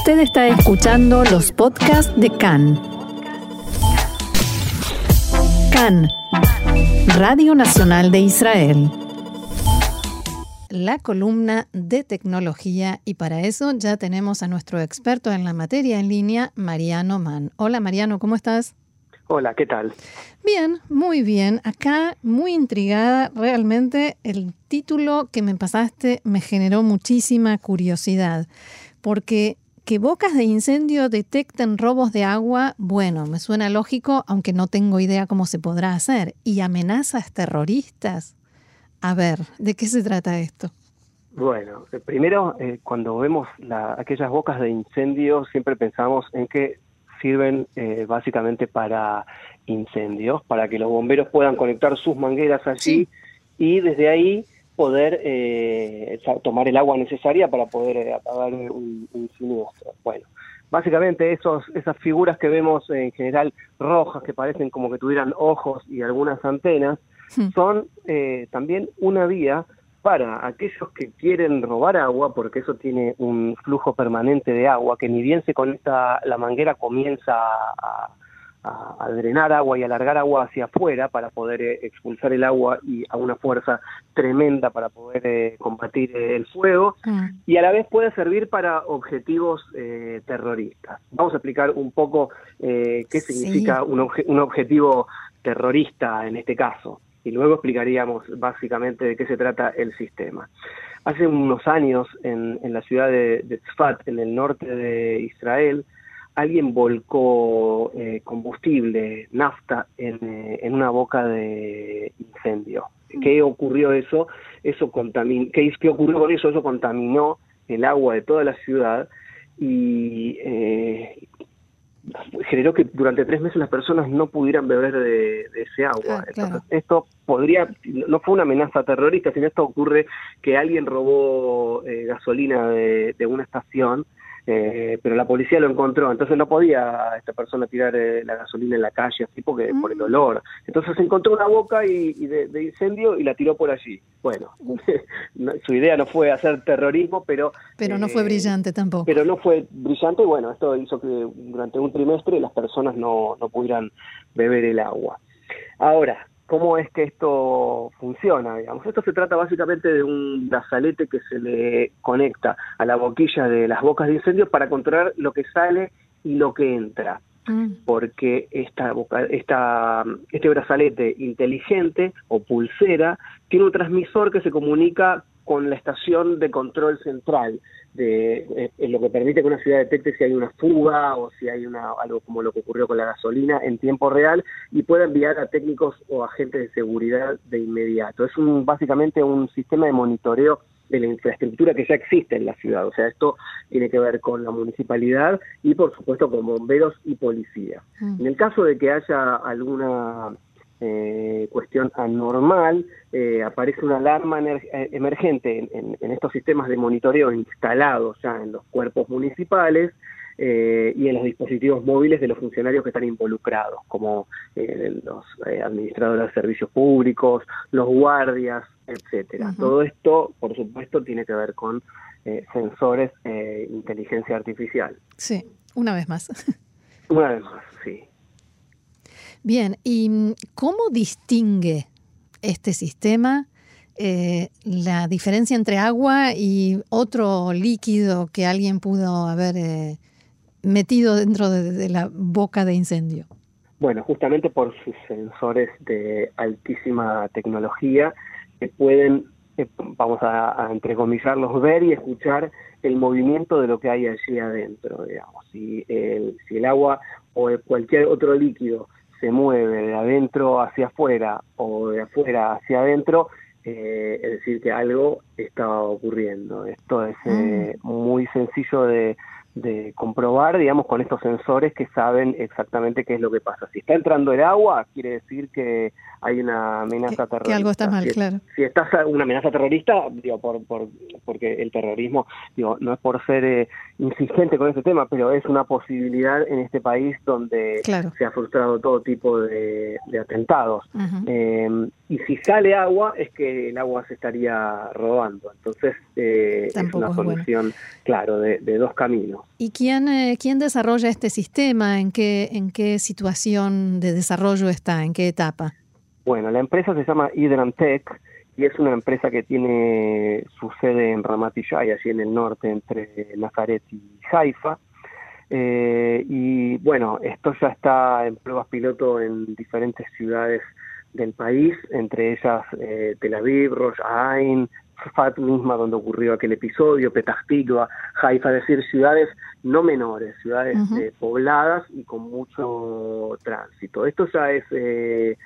Usted está escuchando los podcasts de CAN. CAN, Radio Nacional de Israel. La columna de tecnología y para eso ya tenemos a nuestro experto en la materia en línea, Mariano Mann. Hola Mariano, ¿cómo estás? Hola, ¿qué tal? Bien, muy bien. Acá muy intrigada. Realmente el título que me pasaste me generó muchísima curiosidad, porque que bocas de incendio detecten robos de agua, bueno, me suena lógico, aunque no tengo idea cómo se podrá hacer. ¿Y amenazas terroristas? A ver, ¿de qué se trata esto? Bueno, eh, primero, eh, cuando vemos aquellas bocas de incendio, siempre pensamos en que sirven eh, básicamente para incendios, para que los bomberos puedan conectar sus mangueras allí y desde ahí poder eh, tomar el agua necesaria para poder eh, apagar un, un, siniestro. Bueno, básicamente esos, esas figuras que vemos en general rojas, que parecen como que tuvieran ojos y algunas antenas, hmm. son eh, también una vía para aquellos que quieren robar agua, porque eso tiene un flujo permanente de agua, que ni bien se conecta la manguera comienza a, a, drenar agua y alargar agua hacia afuera para poder eh, expulsar el agua y a una fuerza tremenda para poder eh, combatir eh, el fuego mm. y a la vez puede servir para objetivos terroristas. Vamos a explicar un poco qué significa un, un objetivo terrorista en este caso y luego explicaríamos básicamente de qué se trata el sistema. Hace unos años en, en la ciudad de, de Tzfat, en el norte de Israel, alguien volcó eh, combustible, nafta, eh, en, una boca de incendio. Mm. ¿Qué ocurrió eso? Eso contaminó, ¿qué, ¿qué, ocurrió con eso? Eso contaminó el agua de toda la ciudad y eh, generó que durante tres meses las personas no pudieran beber de, ese agua. Entonces, esto podría, no fue una amenaza terrorista, sino esto ocurre que alguien robó gasolina de, de una estación eh, pero la policía lo encontró, entonces no podía esta persona tirar eh, la gasolina en la calle así porque por el mm. olor. Entonces encontró una boca y, de, incendio y la tiró por allí. Bueno, su idea no fue hacer terrorismo, pero... Pero no fue eh, brillante tampoco. Pero no fue brillante y bueno, esto hizo que durante un trimestre las personas no, no pudieran beber el agua. Ahora, cómo es que esto funciona, digamos. Esto se trata básicamente de un brazalete que se le conecta a la boquilla de las bocas de incendio para controlar lo que sale y lo que entra. Mm. Porque esta, esta, este brazalete inteligente o pulsera tiene un transmisor que se comunica con la estación de control central, de, eh, lo que permite que una ciudad detecte si hay una fuga o si hay una, algo como lo que ocurrió con la gasolina en tiempo real y pueda enviar a técnicos o agentes de seguridad de inmediato. Es un, básicamente un sistema de monitoreo de la infraestructura que ya existe en la ciudad. O sea, esto tiene que ver con la municipalidad y, por supuesto, con bomberos y policía. Mm. En el caso de que haya alguna eh, cuestión anormal, eh, aparece una alarma eh, emergente en, estos sistemas de monitoreo instalados ya en los cuerpos municipales y en los dispositivos móviles de los funcionarios que están involucrados, como los administradores de servicios públicos, los guardias, etcétera. Todo esto, por supuesto, tiene que ver con sensores e inteligencia artificial. Sí, una vez más. Una vez más, sí. Bien, ¿y mm, cómo distingue este sistema eh, la diferencia entre agua y otro líquido que alguien pudo haber eh, metido dentro de, la boca de incendio? Bueno, justamente por sus sensores de altísima tecnología que pueden, eh, vamos a, a entrecomillarlos, ver y escuchar el movimiento de lo que hay allí adentro, digamos. El, si el agua o cualquier otro líquido se mueve de adentro hacia afuera o de afuera hacia adentro, eh, es decir, que algo está ocurriendo. Esto es eh, mm. muy sencillo de, de comprobar, digamos, con estos sensores que saben exactamente qué es lo que pasa. Si está entrando el agua, quiere decir que hay una amenaza terrorista. Que algo está mal, claro. Si está una amenaza terrorista, digo, por, por, porque el terrorismo, digo, no es por ser eh, insistente con este tema, pero es una posibilidad en este país donde se ha frustrado todo tipo de, atentados. Em, y si sale agua, es que el agua se estaría robando. Entonces, eh, es una solución, claro, de dos caminos. ¿Y quién, eh, quién desarrolla este sistema? ¿En qué, ¿En qué situación de desarrollo está? ¿En qué etapa? Bueno, la empresa se llama Hydrantech y es una empresa que tiene su sede en Ramat Yai, allí en el norte, entre Nazaret y Haifa. Eh, y bueno, esto ya está en pruebas piloto en diferentes ciudades del país, entre ellas eh, Tel Aviv, Rosh Ain, Fat misma donde ocurrió aquel episodio, Petah Tikva, Haifa, es decir, ciudades no menores, ciudades eh, pobladas y con mucho tránsito. Esto ya es eh,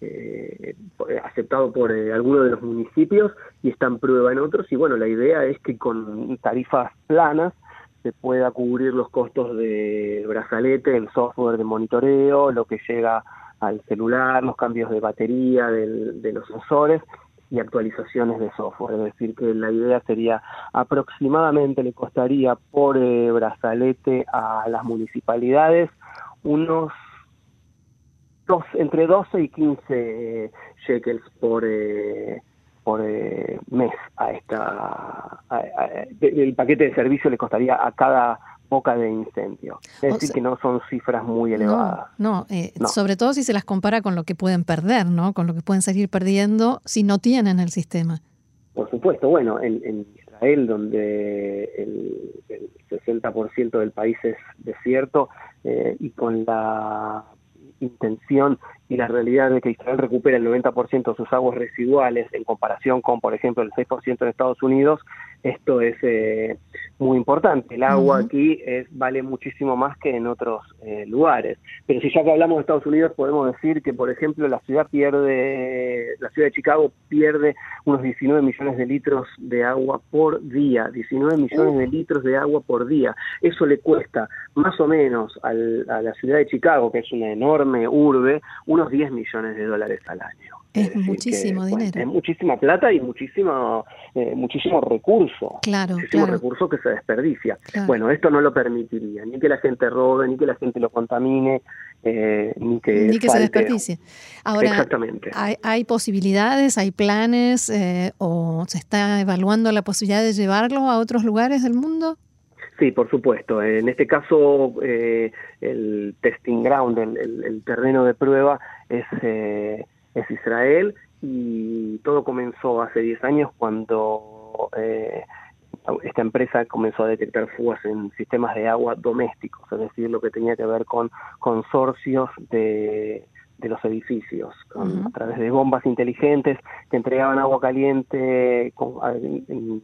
eh, aceptado por algunos de los municipios y está en prueba en otros y bueno, la idea es que con tarifas planas se pueda cubrir los costos de brazalete, el software de monitoreo, lo que llega al celular, los cambios de batería de los sensores y actualizaciones de software. Es decir, que la idea sería aproximadamente le costaría por eh, brazalete a las municipalidades unos dos, entre 12 y 15 shekels por eh, por eh, mes a esta el paquete de servicio le costaría a cada boca de incendio. Es decir, que no son cifras muy elevadas. No, eh, no, sobre todo si se las compara con lo que pueden perder, ¿no? Con lo que pueden seguir perdiendo si no tienen el sistema. Por supuesto, bueno, en, Israel, donde el, 60% del país es desierto, eh, y con la intención y la realidad de que Israel recupera el 90% de sus aguas residuales en comparación con, por ejemplo, el 6% de Estados Unidos, esto es eh, muy importante. El agua aquí es, vale muchísimo más que en otros eh, lugares. Pero si ya que hablamos de Estados Unidos, podemos decir que, por ejemplo, la ciudad pierde, la ciudad de Chicago pierde unos 19 millones de litros de agua por día. 19 millones de litros de agua por día. Eso le cuesta más o menos a la ciudad de Chicago, que es una enorme urbe, unos 10 millones de dólares al año. Es, muchísimo dinero. es muchísima plata y muchísimo, eh, muchísimo recurso. Claro, muchísimo recurso que se desperdicia. Bueno, esto no lo permitiría, ni que la gente robe, ni que la gente lo contamine, eh, ni que, ni que se desperdicie. Ahora, Exactamente. Hay, posibilidades, hay planes, eh, o se está evaluando la posibilidad de llevarlo a otros lugares del mundo? Sí, por supuesto. En este caso, el testing ground, el, el, terreno de prueba, es es Israel y todo comenzó hace 10 años cuando eh, esta empresa comenzó a detectar fugas en sistemas de agua domésticos, es decir, lo que tenía que ver con consorcios de, los edificios, a través de bombas inteligentes que entregaban agua caliente en,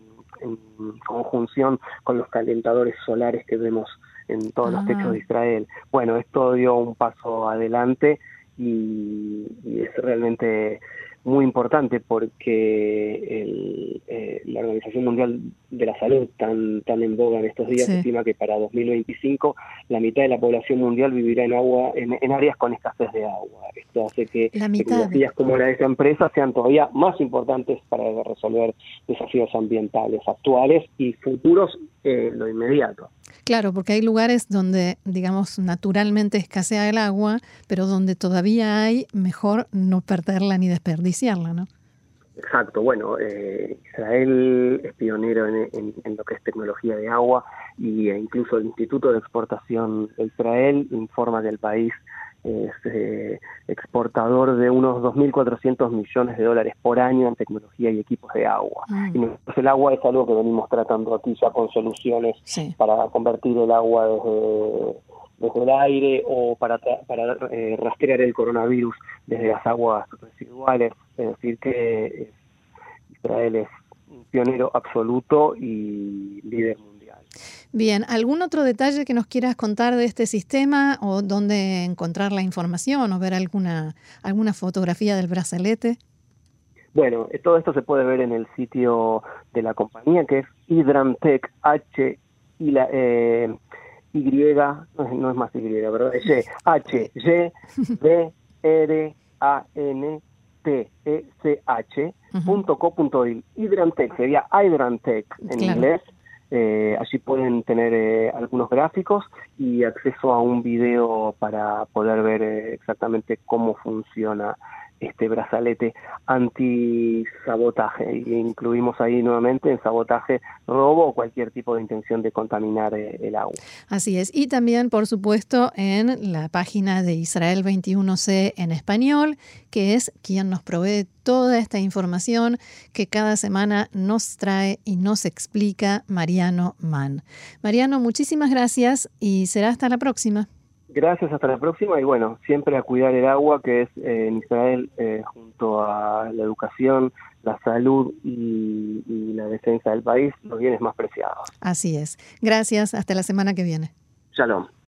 conjunción con los calentadores solares que vemos en todos los techos de ah. Israel. Bueno, esto dio un paso adelante y, es realmente muy importante porque eh, la Organización Mundial de la Salud, tan, tan en boga en estos días, estima que para 2025 la mitad de la población mundial vivirá en agua en, áreas con escasez de agua. Esto hace que tecnologías como la de esta empresa sean todavía más importantes para resolver desafíos ambientales actuales y futuros en lo inmediato. Claro, porque hay lugares donde, digamos, naturalmente escasea el agua, pero donde todavía hay, mejor no perderla ni desperdiciarla, ¿no? Exacto, bueno, eh, Israel es pionero en, lo que es tecnología de agua y e incluso el Instituto de Exportación de Israel informa que el país es eh, exportador de unos 2.400 millones de dólares por año en tecnología y equipos de agua. Mm. Y el agua es algo que venimos tratando aquí ya con soluciones para convertir el agua desde, el aire o para, para eh, rastrear el coronavirus desde las aguas residuales. Es decir, que Israel es un pionero absoluto y líder Bien, ¿algún otro detalle que nos quieras contar de este sistema o dónde encontrar la información o ver alguna, alguna fotografía del brazalete? Bueno, eh, todo esto se puede ver en el sitio de la compañía que es Hydrantech H y la eh, Y, no es, más Y, ¿verdad? Es H, Y, B, R, A, N, T, E, C, H, punto co, punto Hydrantech sería Hydrantech en inglés. Eh, allí pueden tener eh, algunos gráficos y acceso a un video para poder ver eh, exactamente cómo funciona este brazalete anti-sabotaje. Incluimos ahí nuevamente en sabotaje, robo o cualquier tipo de intención de contaminar eh, el agua. Así es. Y también, por supuesto, en la página de Israel 21C en español, que es quien nos provee toda esta información que cada semana nos trae y nos explica Mariano Mann. Mariano, muchísimas gracias y será hasta la próxima. Gracias, hasta la próxima y bueno, siempre a cuidar el agua que es eh, en Israel eh, junto a la educación, la salud y, y la defensa del país los bienes más preciados. Así es. Gracias, hasta la semana que viene. Shalom.